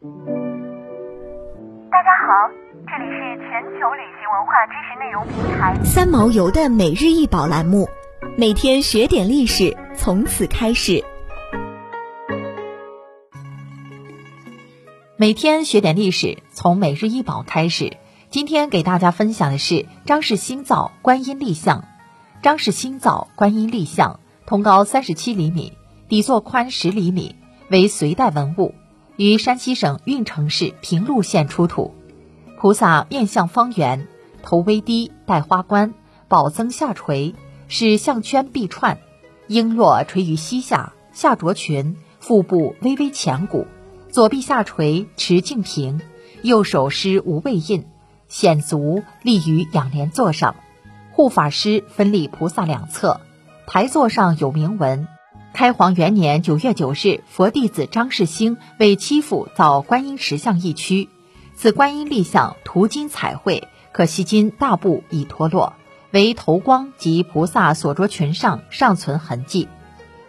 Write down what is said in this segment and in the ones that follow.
大家好，这里是全球旅行文化知识内容平台三毛游的每日一宝栏目，每天学点历史，从此开始。每天学点历史，从每日一宝开始。今天给大家分享的是张氏新造观音立像。张氏新造观音立像，通高三十七厘米，底座宽十厘米，为隋代文物，于山西省运城市平陆县出土。菩萨面相方圆，头微低，戴花冠，宝增下垂，是项圈臂串，璎珞垂于膝下，下着裙，腹部微微前鼓。左臂下垂，持净瓶，右手施无畏印，显足立于仰莲座上，护法师分立菩萨两侧，台座上有铭文：开皇元年九月九日，佛弟子张世兴为妻父造观音石像一躯，此观音立像涂金彩绘，可惜金大部已脱落，为头光及菩萨所着裙上尚存痕迹。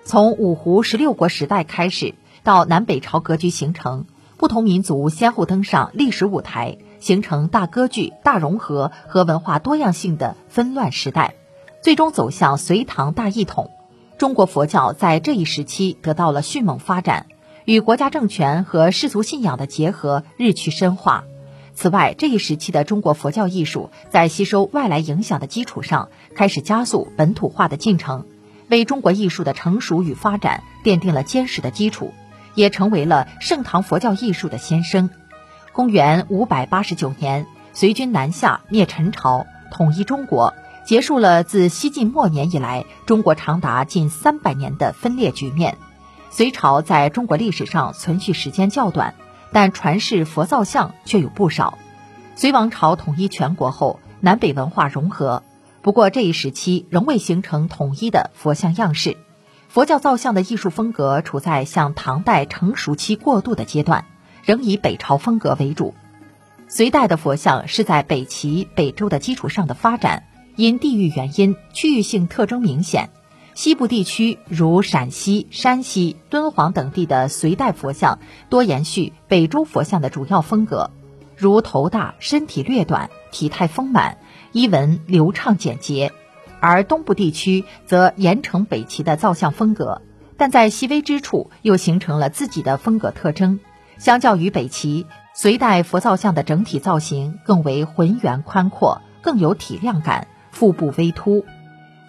从五胡十六国时代开始。到南北朝格局形成，不同民族先后登上历史舞台，形成大割据、大融合和文化多样性的纷乱时代，最终走向隋唐大一统。中国佛教在这一时期得到了迅猛发展，与国家政权和世俗信仰的结合日趋深化。此外，这一时期的中国佛教艺术在吸收外来影响的基础上，开始加速本土化的进程，为中国艺术的成熟与发展奠定了坚实的基础。也成为了盛唐佛教艺术的先声。公元五百八十九年，隋军南下灭陈朝，统一中国，结束了自西晋末年以来中国长达近三百年的分裂局面。隋朝在中国历史上存续时间较短，但传世佛造像却有不少。隋王朝统一全国后，南北文化融合，不过这一时期仍未形成统一的佛像样式。佛教造像的艺术风格处在向唐代成熟期过渡的阶段，仍以北朝风格为主。隋代的佛像是在北齐、北周的基础上的发展，因地域原因，区域性特征明显。西部地区如陕西、山西、敦煌等地的隋代佛像多延续北周佛像的主要风格，如头大、身体略短、体态丰满、衣纹流畅简洁。而东部地区则沿承北齐的造像风格，但在细微之处又形成了自己的风格特征。相较于北齐，隋代佛造像的整体造型更为浑圆宽阔，更有体量感，腹部微凸。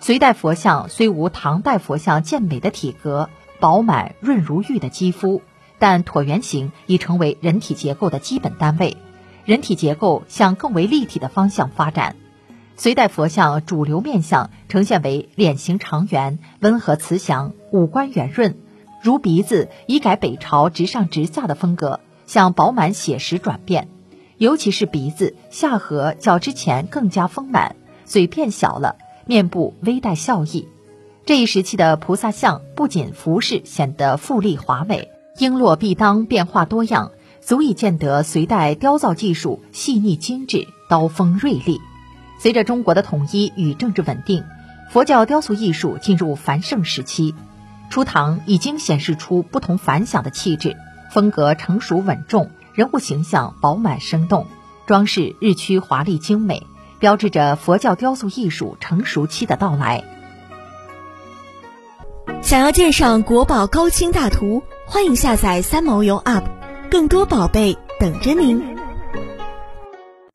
隋代佛像虽无唐代佛像健美的体格、饱满润如玉的肌肤，但椭圆形已成为人体结构的基本单位，人体结构向更为立体的方向发展。隋代佛像主流面相呈现为脸型长圆、温和慈祥、五官圆润，如鼻子已改北朝直上直下的风格，向饱满写实转变。尤其是鼻子下颌较之前更加丰满，嘴变小了，面部微带笑意。这一时期的菩萨像不仅服饰显得富丽华美，璎珞臂当变化多样，足以见得隋代雕造技术细腻精致，刀锋锐利。随着中国的统一与政治稳定，佛教雕塑艺术进入繁盛时期。初唐已经显示出不同凡响的气质，风格成熟稳重，人物形象饱满生动，装饰日趋华丽精美，标志着佛教雕塑艺术成熟期的到来。想要鉴赏国宝高清大图，欢迎下载三毛游 App，更多宝贝等着您。